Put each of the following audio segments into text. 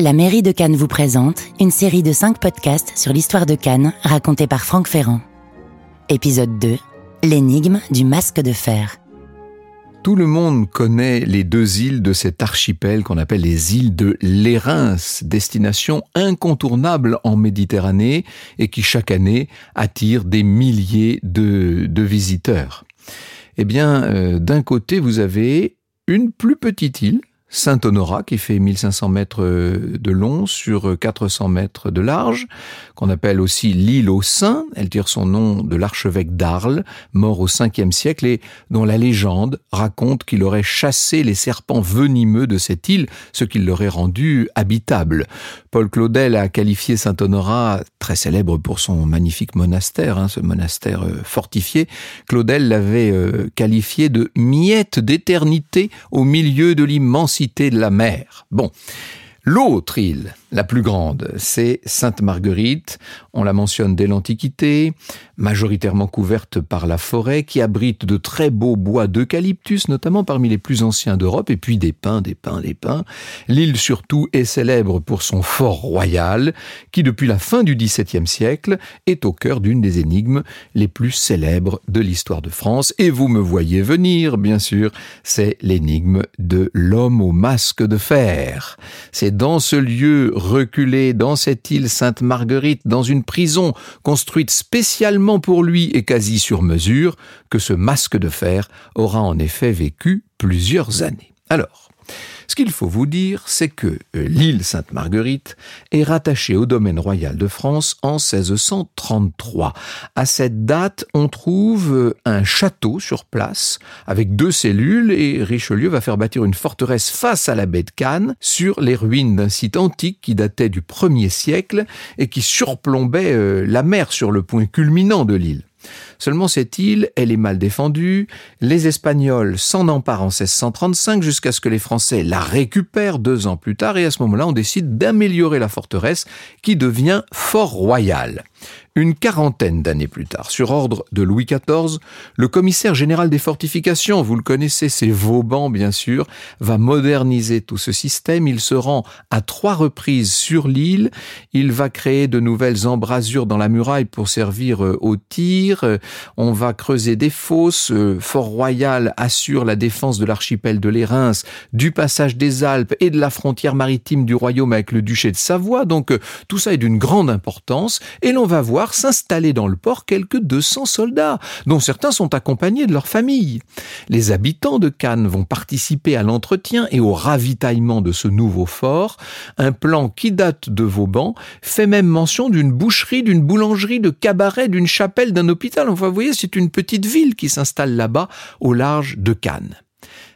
La mairie de Cannes vous présente une série de 5 podcasts sur l'histoire de Cannes racontée par Franck Ferrand. Épisode 2 L'énigme du masque de fer. Tout le monde connaît les deux îles de cet archipel qu'on appelle les îles de l'Érins, destination incontournable en Méditerranée et qui chaque année attire des milliers de, de visiteurs. Eh bien, euh, d'un côté, vous avez une plus petite île Saint-Honorat, qui fait 1500 mètres euh, de long sur 400 mètres de large, qu'on appelle aussi l'île aux Saints. Elle tire son nom de l'archevêque d'Arles, mort au 5e siècle et dont la légende raconte qu'il aurait chassé les serpents venimeux de cette île, ce qui l'aurait rendu habitable. Paul Claudel a qualifié Saint-Honorat, très célèbre pour son magnifique monastère, hein, ce monastère euh, fortifié. Claudel l'avait euh, qualifié de miette d'éternité au milieu de l'immense de la mer. Bon. L'autre île, la plus grande, c'est Sainte Marguerite. On la mentionne dès l'Antiquité, majoritairement couverte par la forêt, qui abrite de très beaux bois d'eucalyptus, notamment parmi les plus anciens d'Europe, et puis des pins, des pins, des pins. L'île surtout est célèbre pour son fort royal, qui depuis la fin du XVIIe siècle est au cœur d'une des énigmes les plus célèbres de l'histoire de France. Et vous me voyez venir, bien sûr, c'est l'énigme de l'homme au masque de fer. C'est dans ce lieu reculé dans cette île Sainte-Marguerite, dans une prison construite spécialement pour lui et quasi sur mesure, que ce masque de fer aura en effet vécu plusieurs années. Alors, ce qu'il faut vous dire, c'est que euh, l'île Sainte-Marguerite est rattachée au domaine royal de France en 1633. À cette date, on trouve euh, un château sur place avec deux cellules et Richelieu va faire bâtir une forteresse face à la baie de Cannes sur les ruines d'un site antique qui datait du 1er siècle et qui surplombait euh, la mer sur le point culminant de l'île. Seulement cette île, elle est mal défendue, les Espagnols s'en emparent en 1635 jusqu'à ce que les Français la récupèrent deux ans plus tard et à ce moment-là on décide d'améliorer la forteresse qui devient Fort Royal. Une quarantaine d'années plus tard, sur ordre de Louis XIV, le commissaire général des fortifications, vous le connaissez, c'est Vauban bien sûr, va moderniser tout ce système. Il se rend à trois reprises sur l'île. Il va créer de nouvelles embrasures dans la muraille pour servir euh, au tir. Euh, on va creuser des fosses. Euh, Fort Royal assure la défense de l'archipel de l'Érins, du passage des Alpes et de la frontière maritime du royaume avec le duché de Savoie. Donc tout ça est d'une grande importance et l'on va voir s'installer dans le port quelques 200 soldats, dont certains sont accompagnés de leur famille. Les habitants de Cannes vont participer à l'entretien et au ravitaillement de ce nouveau fort, un plan qui date de Vauban, fait même mention d'une boucherie, d'une boulangerie, de cabaret, d'une chapelle, d'un hôpital. Vous voyez, c'est une petite ville qui s'installe là-bas, au large de Cannes.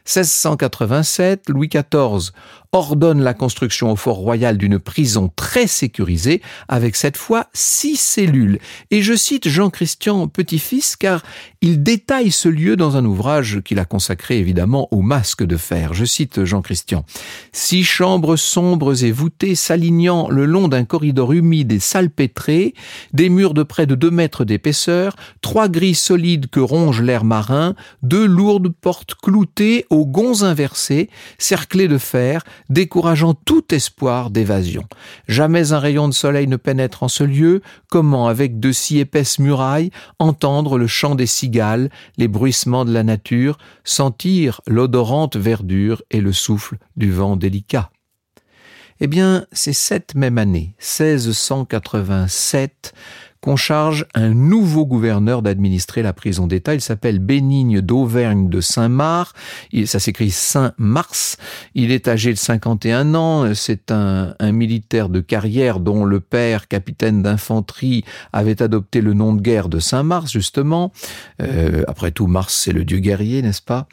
1687, Louis XIV ordonne la construction au Fort Royal d'une prison très sécurisée, avec cette fois six cellules. Et je cite Jean-Christian Petit-Fils car il détaille ce lieu dans un ouvrage qu'il a consacré évidemment au masque de fer. Je cite Jean-Christian. Six chambres sombres et voûtées s'alignant le long d'un corridor humide et salpêtré, des murs de près de deux mètres d'épaisseur, trois grilles solides que ronge l'air marin, deux lourdes portes cloutées aux gonds inversés, cerclées de fer, décourageant tout espoir d'évasion. Jamais un rayon de soleil ne pénètre en ce lieu, comment, avec de si épaisses murailles, entendre le chant des cigales, les bruissements de la nature, sentir l'odorante verdure et le souffle du vent délicat? Eh bien, c'est cette même année, 1687, qu'on charge un nouveau gouverneur d'administrer la prison d'État. Il s'appelle Bénigne d'Auvergne de Saint-Marc. Ça s'écrit Saint-Mars. Il est âgé de 51 ans. C'est un, un, militaire de carrière dont le père, capitaine d'infanterie, avait adopté le nom de guerre de Saint-Mars, justement. Euh, après tout, Mars, c'est le dieu guerrier, n'est-ce pas?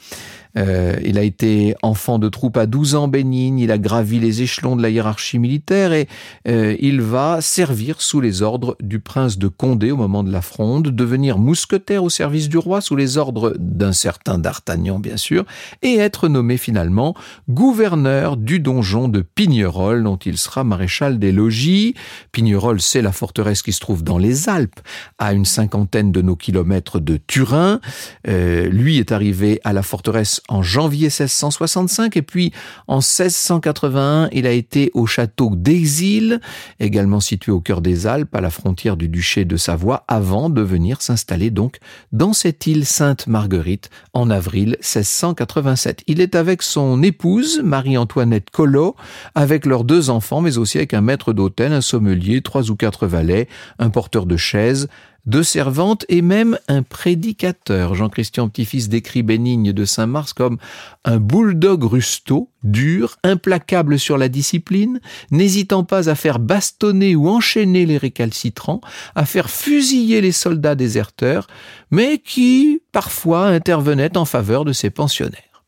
Euh, il a été enfant de troupe à 12 ans bénigne, il a gravi les échelons de la hiérarchie militaire et euh, il va servir sous les ordres du prince de Condé au moment de la fronde, devenir mousquetaire au service du roi sous les ordres d'un certain D'Artagnan bien sûr, et être nommé finalement gouverneur du donjon de Pignerol dont il sera maréchal des logis. Pignerol c'est la forteresse qui se trouve dans les Alpes, à une cinquantaine de nos kilomètres de Turin. Euh, lui est arrivé à la forteresse en janvier 1665 et puis en 1681 il a été au château d'Exil, également situé au cœur des Alpes à la frontière du duché de Savoie avant de venir s'installer donc dans cette île Sainte-Marguerite en avril 1687. Il est avec son épouse Marie-Antoinette Collot, avec leurs deux enfants mais aussi avec un maître d'hôtel, un sommelier, trois ou quatre valets, un porteur de chaises, deux servantes et même un prédicateur. Jean-Christian Petit-Fils décrit Bénigne de Saint-Mars comme un bulldog rusto, dur, implacable sur la discipline, n'hésitant pas à faire bastonner ou enchaîner les récalcitrants, à faire fusiller les soldats déserteurs, mais qui, parfois, intervenait en faveur de ses pensionnaires.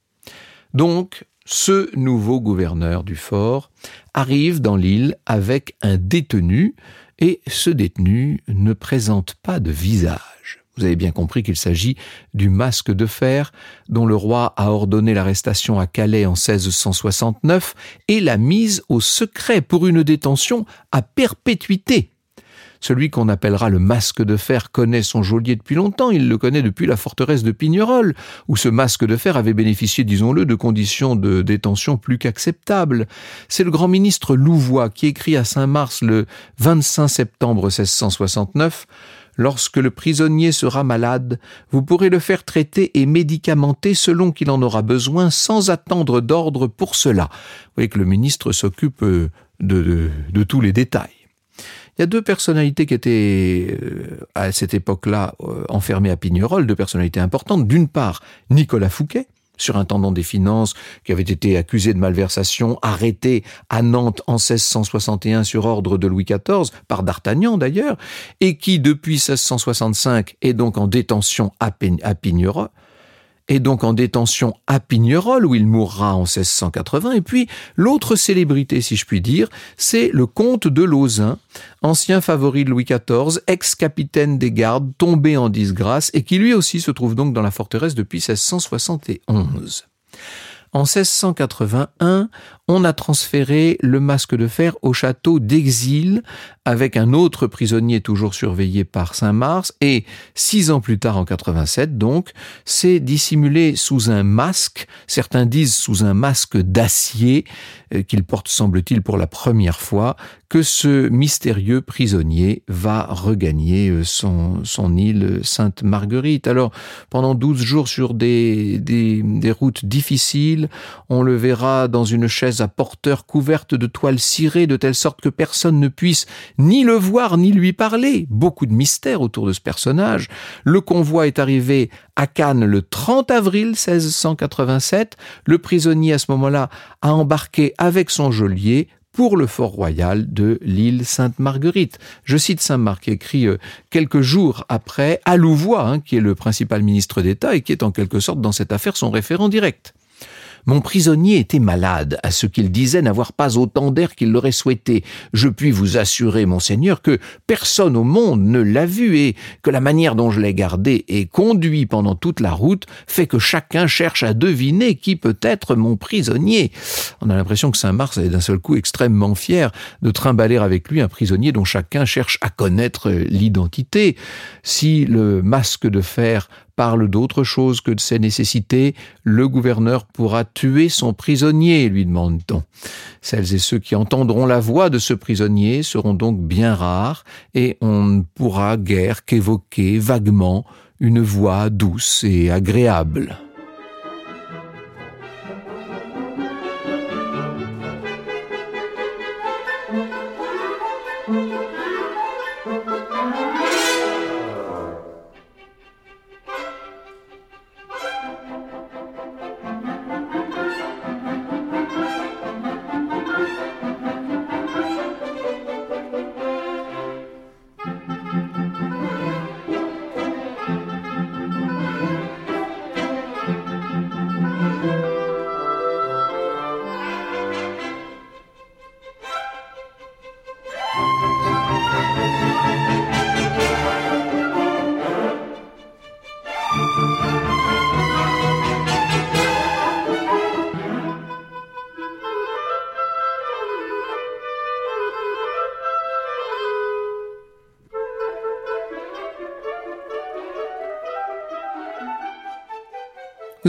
Donc, ce nouveau gouverneur du fort arrive dans l'île avec un détenu, et ce détenu ne présente pas de visage. Vous avez bien compris qu'il s'agit du masque de fer dont le roi a ordonné l'arrestation à Calais en 1669 et la mise au secret pour une détention à perpétuité. Celui qu'on appellera le masque de fer connaît son geôlier depuis longtemps, il le connaît depuis la forteresse de Pignerol, où ce masque de fer avait bénéficié, disons-le, de conditions de détention plus qu'acceptables. C'est le grand ministre Louvois qui écrit à Saint-Mars le 25 septembre 1669 Lorsque le prisonnier sera malade, vous pourrez le faire traiter et médicamenter selon qu'il en aura besoin sans attendre d'ordre pour cela. Vous voyez que le ministre s'occupe de, de tous les détails. Il y a deux personnalités qui étaient euh, à cette époque-là euh, enfermées à Pignerol, deux personnalités importantes. D'une part, Nicolas Fouquet, surintendant des finances, qui avait été accusé de malversation, arrêté à Nantes en 1661 sur ordre de Louis XIV, par D'Artagnan d'ailleurs, et qui depuis 1665 est donc en détention à Pignerol, est donc en détention à Pignerol, où il mourra en 1680. Et puis, l'autre célébrité, si je puis dire, c'est le comte de Lauzun, ancien favori de Louis XIV, ex-capitaine des gardes, tombé en disgrâce, et qui lui aussi se trouve donc dans la forteresse depuis 1671. En 1681, on a transféré le masque de fer au château d'Exil avec un autre prisonnier toujours surveillé par Saint-Mars et six ans plus tard en 87 donc, c'est dissimulé sous un masque, certains disent sous un masque d'acier euh, qu'il porte semble-t-il pour la première fois, que ce mystérieux prisonnier va regagner euh, son, île Sainte-Marguerite. Alors, pendant douze jours sur des routes difficiles, on le verra dans une chaise à porteur couverte de toile cirée de telle sorte que personne ne puisse ni le voir ni lui parler. Beaucoup de mystères autour de ce personnage. Le convoi est arrivé à Cannes le 30 avril 1687. Le prisonnier à ce moment-là a embarqué avec son geôlier pour le fort royal de l'île Sainte-Marguerite. Je cite Saint-Marc, écrit euh, quelques jours après à Louvois, hein, qui est le principal ministre d'État et qui est en quelque sorte dans cette affaire son référent direct. Mon prisonnier était malade, à ce qu'il disait n'avoir pas autant d'air qu'il l'aurait souhaité. Je puis vous assurer, monseigneur, que personne au monde ne l'a vu et que la manière dont je l'ai gardé et conduit pendant toute la route fait que chacun cherche à deviner qui peut être mon prisonnier. On a l'impression que Saint-Mars est d'un seul coup extrêmement fier de trimballer avec lui un prisonnier dont chacun cherche à connaître l'identité. Si le masque de fer parle d'autre chose que de ses nécessités, le gouverneur pourra tuer son prisonnier, lui demande-t-on. Celles et ceux qui entendront la voix de ce prisonnier seront donc bien rares, et on ne pourra guère qu'évoquer vaguement une voix douce et agréable.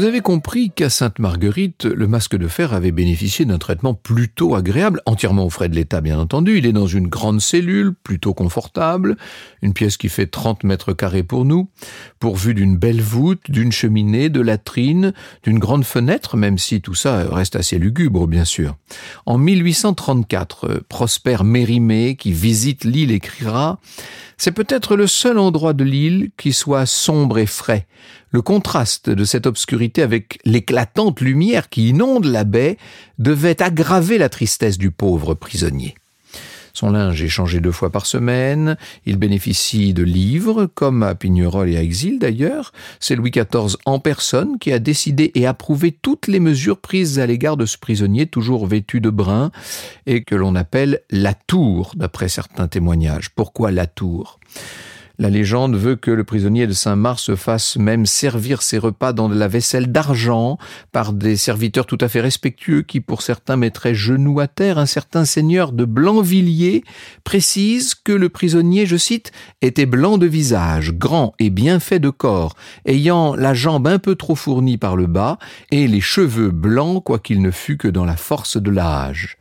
Vous avez compris qu'à Sainte-Marguerite, le masque de fer avait bénéficié d'un traitement plutôt agréable, entièrement aux frais de l'État bien entendu. Il est dans une grande cellule, plutôt confortable, une pièce qui fait 30 mètres carrés pour nous, pourvue d'une belle voûte, d'une cheminée, de latrines, d'une grande fenêtre, même si tout ça reste assez lugubre bien sûr. En 1834, Prosper Mérimée, qui visite l'île, écrira c'est peut-être le seul endroit de l'île qui soit sombre et frais. Le contraste de cette obscurité avec l'éclatante lumière qui inonde la baie devait aggraver la tristesse du pauvre prisonnier. Son linge est changé deux fois par semaine. Il bénéficie de livres, comme à Pignerol et à Exil d'ailleurs. C'est Louis XIV en personne qui a décidé et approuvé toutes les mesures prises à l'égard de ce prisonnier toujours vêtu de brun et que l'on appelle la tour, d'après certains témoignages. Pourquoi la tour? La légende veut que le prisonnier de Saint-Marc se fasse même servir ses repas dans de la vaisselle d'argent par des serviteurs tout à fait respectueux qui pour certains mettraient genoux à terre. Un certain seigneur de Blanvilliers précise que le prisonnier, je cite, était blanc de visage, grand et bien fait de corps, ayant la jambe un peu trop fournie par le bas et les cheveux blancs quoiqu'il ne fût que dans la force de l'âge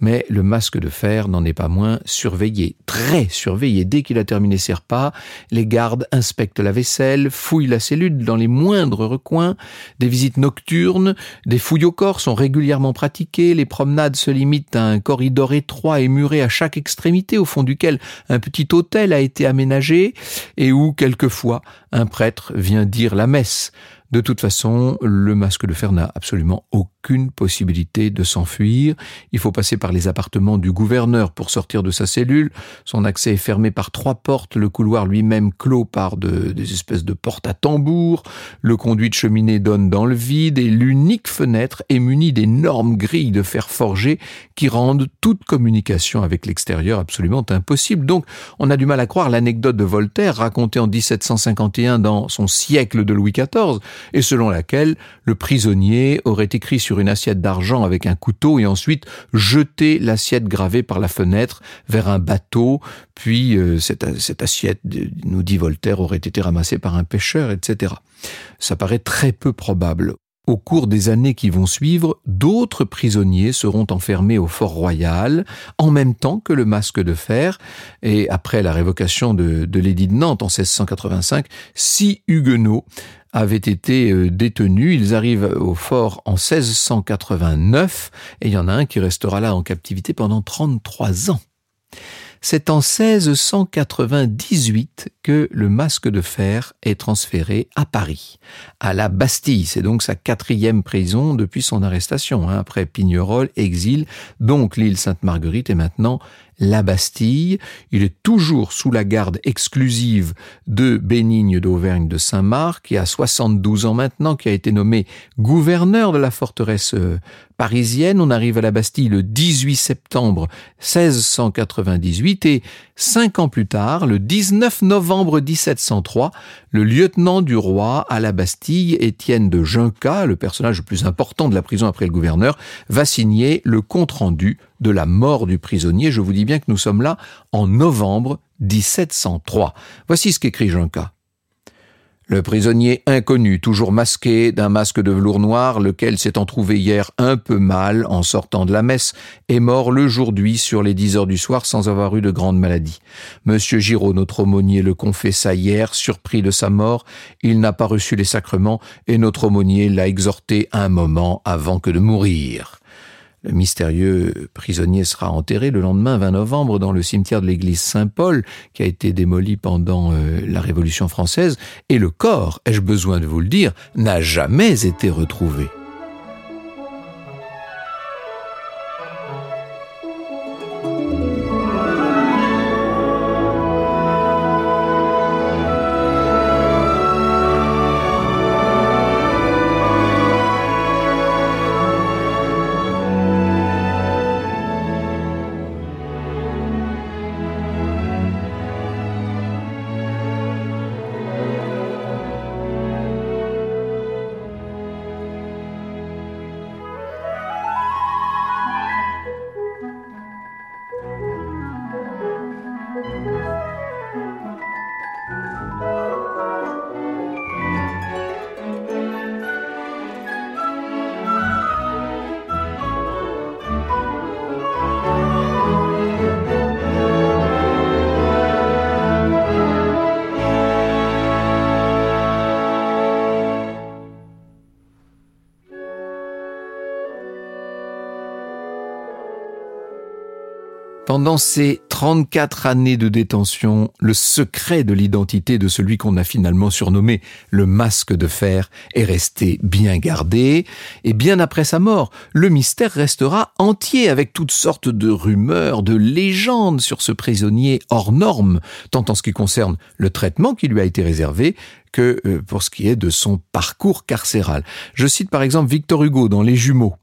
mais le masque de fer n'en est pas moins surveillé, très surveillé. Dès qu'il a terminé ses repas, les gardes inspectent la vaisselle, fouillent la cellule dans les moindres recoins, des visites nocturnes, des fouilles au corps sont régulièrement pratiquées, les promenades se limitent à un corridor étroit et muré à chaque extrémité, au fond duquel un petit hôtel a été aménagé, et où, quelquefois, un prêtre vient dire la messe. De toute façon, le masque de fer n'a absolument aucune possibilité de s'enfuir. Il faut passer par les appartements du gouverneur pour sortir de sa cellule. Son accès est fermé par trois portes, le couloir lui-même clos par des espèces de portes à tambour. Le conduit de cheminée donne dans le vide et l'unique fenêtre est munie d'énormes grilles de fer forgé qui rendent toute communication avec l'extérieur absolument impossible. Donc, on a du mal à croire l'anecdote de Voltaire racontée en 1751 dans son siècle de Louis XIV et selon laquelle le prisonnier aurait écrit sur une assiette d'argent avec un couteau et ensuite jeté l'assiette gravée par la fenêtre vers un bateau, puis euh, cette, cette assiette, nous dit Voltaire, aurait été ramassée par un pêcheur, etc. Ça paraît très peu probable. Au cours des années qui vont suivre, d'autres prisonniers seront enfermés au Fort Royal en même temps que le masque de fer. Et après la révocation de, l'édit de Nantes en 1685, six huguenots avaient été euh, détenus. Ils arrivent au fort en 1689 et il y en a un qui restera là en captivité pendant 33 ans. C'est en 1698 que le masque de fer est transféré à Paris, à la Bastille. C'est donc sa quatrième prison depuis son arrestation, hein, après Pignerol, exil. Donc l'île Sainte-Marguerite est maintenant la Bastille. Il est toujours sous la garde exclusive de Bénigne d'Auvergne de Saint-Marc, qui a 72 ans maintenant, qui a été nommé gouverneur de la forteresse euh, parisienne. On arrive à la Bastille le 18 septembre 1698 et cinq ans plus tard, le 19 novembre 1703, le lieutenant du roi à la Bastille, Étienne de Junca, le personnage le plus important de la prison après le gouverneur, va signer le compte-rendu de la mort du prisonnier. Je vous dis bien que nous sommes là en novembre 1703. Voici ce qu'écrit Junca. Le prisonnier inconnu, toujours masqué d'un masque de velours noir, lequel s'étant trouvé hier un peu mal en sortant de la messe, est mort le jour d'huit sur les dix heures du soir sans avoir eu de grande maladie. Monsieur Giraud, notre aumônier, le confessa hier, surpris de sa mort. Il n'a pas reçu les sacrements et notre aumônier l'a exhorté un moment avant que de mourir. Le mystérieux prisonnier sera enterré le lendemain 20 novembre dans le cimetière de l'église Saint-Paul qui a été démoli pendant euh, la Révolution française et le corps, ai-je besoin de vous le dire, n'a jamais été retrouvé. Pendant ces 34 années de détention, le secret de l'identité de celui qu'on a finalement surnommé le masque de fer est resté bien gardé, et bien après sa mort, le mystère restera entier avec toutes sortes de rumeurs, de légendes sur ce prisonnier hors norme, tant en ce qui concerne le traitement qui lui a été réservé que euh, pour ce qui est de son parcours carcéral. Je cite par exemple Victor Hugo dans Les Jumeaux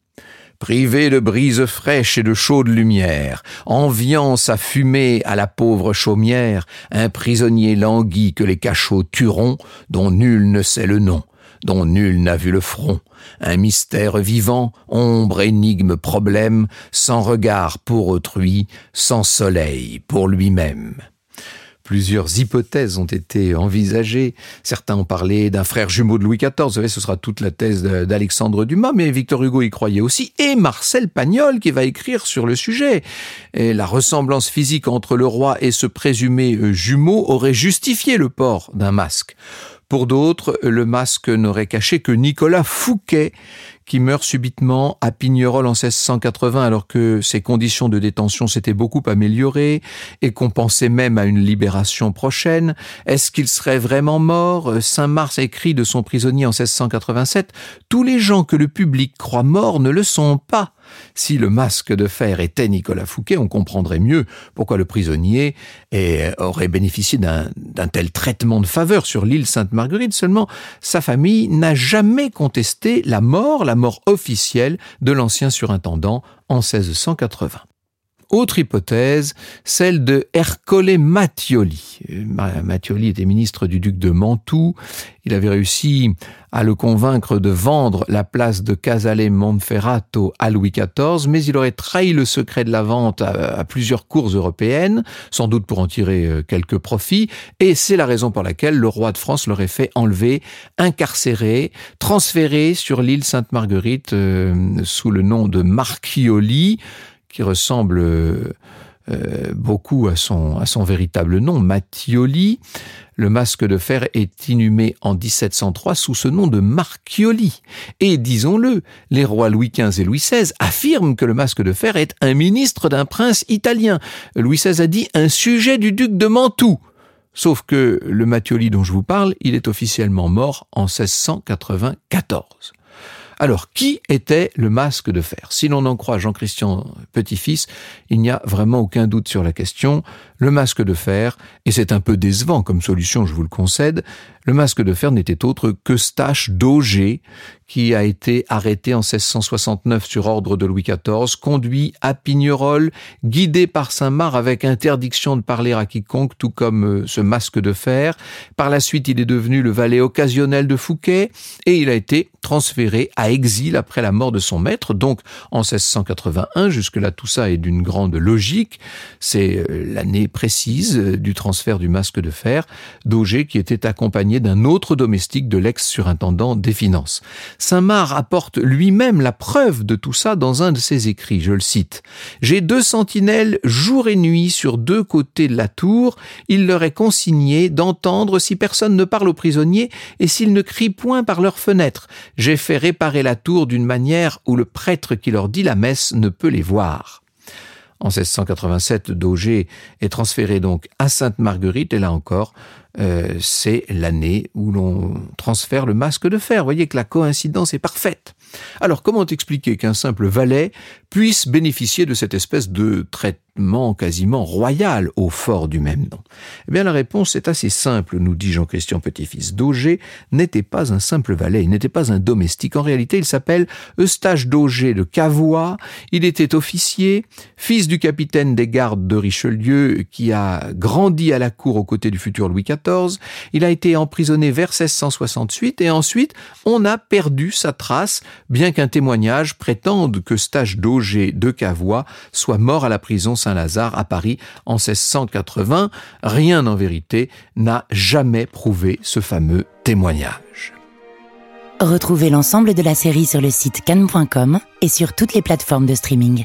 privé de brise fraîche et de chaude lumière, enviant sa fumée à la pauvre chaumière, un prisonnier languit que les cachots tueront, dont nul ne sait le nom, dont nul n'a vu le front, un mystère vivant, ombre, énigme, problème, sans regard pour autrui, sans soleil pour lui-même. Plusieurs hypothèses ont été envisagées. Certains ont parlé d'un frère jumeau de Louis XIV. Vous savez, ce sera toute la thèse d'Alexandre Dumas, mais Victor Hugo y croyait aussi. Et Marcel Pagnol qui va écrire sur le sujet. Et la ressemblance physique entre le roi et ce présumé euh, jumeau aurait justifié le port d'un masque. Pour d'autres, le masque n'aurait caché que Nicolas Fouquet, qui meurt subitement à Pignerol en 1680 alors que ses conditions de détention s'étaient beaucoup améliorées et qu'on pensait même à une libération prochaine. Est-ce qu'il serait vraiment mort? Saint-Mars écrit de son prisonnier en 1687 Tous les gens que le public croit morts ne le sont pas. Si le masque de fer était Nicolas Fouquet, on comprendrait mieux pourquoi le prisonnier aurait bénéficié d'un tel traitement de faveur sur l'île Sainte-Marguerite. Seulement, sa famille n'a jamais contesté la mort, mort officielle de l'ancien surintendant en 1680. Autre hypothèse, celle de Ercole Mattioli. Mattioli était ministre du duc de Mantoue. Il avait réussi à le convaincre de vendre la place de Casale Monferrato à Louis XIV, mais il aurait trahi le secret de la vente à, plusieurs cours européennes, sans doute pour en tirer euh, quelques profits, et c'est la raison pour laquelle le roi de France l'aurait fait enlever, incarcérer, transférer sur l'île Sainte-Marguerite euh, sous le nom de Marchioli, qui ressemble euh, beaucoup à son, à son véritable nom, Mattioli. Le masque de fer est inhumé en 1703 sous ce nom de Marchioli. Et disons-le, les rois Louis XV et Louis XVI affirment que le masque de fer est un ministre d'un prince italien. Louis XVI a dit un sujet du duc de Mantoue. Sauf que le Mattioli dont je vous parle, il est officiellement mort en 1694. Alors, qui était le masque de fer? Si l'on en croit Jean-Christian Petit-Fils, il n'y a vraiment aucun doute sur la question. Le masque de fer, et c'est un peu décevant comme solution, je vous le concède, le masque de fer n'était autre que Stache d'Auger, qui a été arrêté en 1669 sur ordre de Louis XIV, conduit à Pignerol, guidé par Saint-Marc avec interdiction de parler à quiconque, tout comme euh, ce masque de fer. Par la suite, il est devenu le valet occasionnel de Fouquet et il a été transféré à exil après la mort de son maître, donc en 1681. Jusque-là, tout ça est d'une grande logique. C'est euh, précise euh, du transfert du masque de fer d'Auger qui était accompagné d'un autre domestique de l'ex-surintendant des finances. Saint-Marc apporte lui-même la preuve de tout ça dans un de ses écrits, je le cite. J'ai deux sentinelles jour et nuit sur deux côtés de la tour, il leur est consigné d'entendre si personne ne parle aux prisonniers et s'ils ne crient point par leurs fenêtres. J'ai fait réparer la tour d'une manière où le prêtre qui leur dit la messe ne peut les voir. En 1687, Dauger est transféré donc à Sainte-Marguerite et là encore, euh, c'est l'année où l'on transfère le masque de fer. Vous voyez que la coïncidence est parfaite. Alors comment expliquer qu'un simple valet puisse bénéficier de cette espèce de quasiment royal au fort du même nom Eh bien la réponse est assez simple, nous dit Jean-Christian Petit-Fils. Dauger n'était pas un simple valet, il n'était pas un domestique. En réalité, il s'appelle Eustache Dauger de Cavois. Il était officier, fils du capitaine des gardes de Richelieu qui a grandi à la cour aux côtés du futur Louis XIV. Il a été emprisonné vers 1668 et ensuite on a perdu sa trace bien qu'un témoignage prétende que Stage d'Auger de Cavois soit mort à la prison Saint-Lazare à Paris en 1680. Rien en vérité n'a jamais prouvé ce fameux témoignage. Retrouvez l'ensemble de la série sur le site cannes.com et sur toutes les plateformes de streaming.